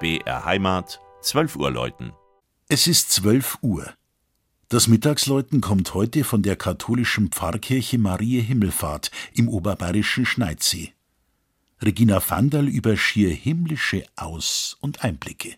BR Heimat, 12 Uhr läuten. Es ist 12 Uhr. Das Mittagsläuten kommt heute von der katholischen Pfarrkirche Marie Himmelfahrt im oberbayerischen Schneidsee. Regina Vandal über schier himmlische Aus- und Einblicke.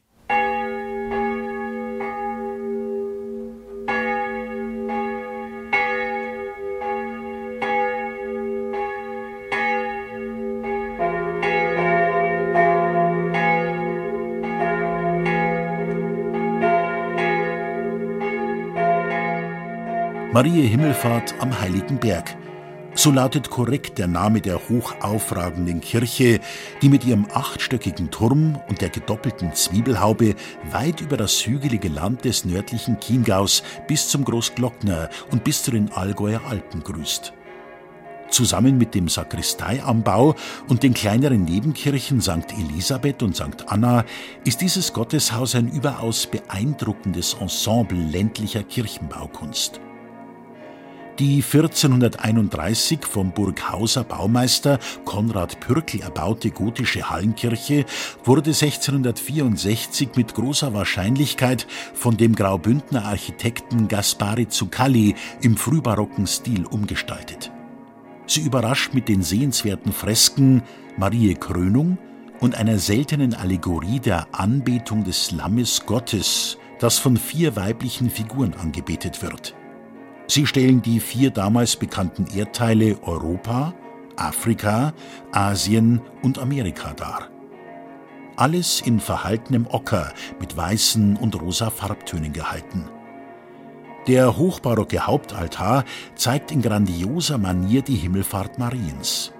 Marie Himmelfahrt am Heiligen Berg. So lautet korrekt der Name der hochaufragenden Kirche, die mit ihrem achtstöckigen Turm und der gedoppelten Zwiebelhaube weit über das hügelige Land des nördlichen Chiemgaus bis zum Großglockner und bis zu den Allgäuer Alpen grüßt. Zusammen mit dem Sakristeianbau und den kleineren Nebenkirchen St. Elisabeth und St. Anna ist dieses Gotteshaus ein überaus beeindruckendes Ensemble ländlicher Kirchenbaukunst. Die 1431 vom Burghauser Baumeister Konrad Pürkel erbaute gotische Hallenkirche wurde 1664 mit großer Wahrscheinlichkeit von dem Graubündner Architekten Gaspari Zuccalli im frühbarocken Stil umgestaltet. Sie überrascht mit den sehenswerten Fresken Marie Krönung und einer seltenen Allegorie der Anbetung des Lammes Gottes, das von vier weiblichen Figuren angebetet wird. Sie stellen die vier damals bekannten Erdteile Europa, Afrika, Asien und Amerika dar. Alles in verhaltenem Ocker mit weißen und rosa Farbtönen gehalten. Der hochbarocke Hauptaltar zeigt in grandioser Manier die Himmelfahrt Mariens.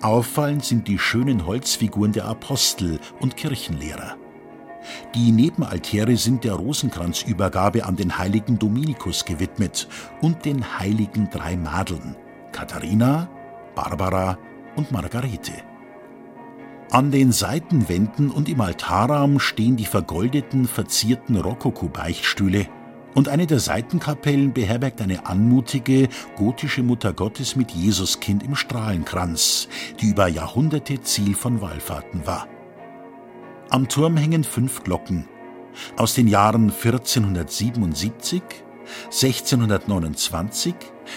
Auffallend sind die schönen Holzfiguren der Apostel und Kirchenlehrer. Die Nebenaltäre sind der Rosenkranzübergabe an den heiligen Dominikus gewidmet und den heiligen drei Madeln Katharina, Barbara und Margarete. An den Seitenwänden und im Altarraum stehen die vergoldeten, verzierten Rokoko-Beichtstühle und eine der Seitenkapellen beherbergt eine anmutige gotische Muttergottes mit Jesuskind im Strahlenkranz, die über Jahrhunderte Ziel von Wallfahrten war. Am Turm hängen fünf Glocken aus den Jahren 1477, 1629,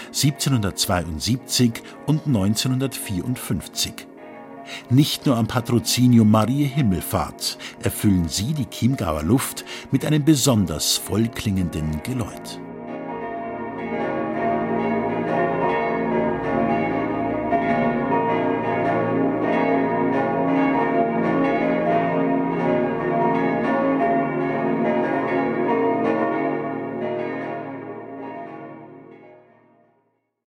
1772 und 1954. Nicht nur am Patrozinium Marie Himmelfahrt erfüllen sie die Chiemgauer Luft mit einem besonders vollklingenden Geläut.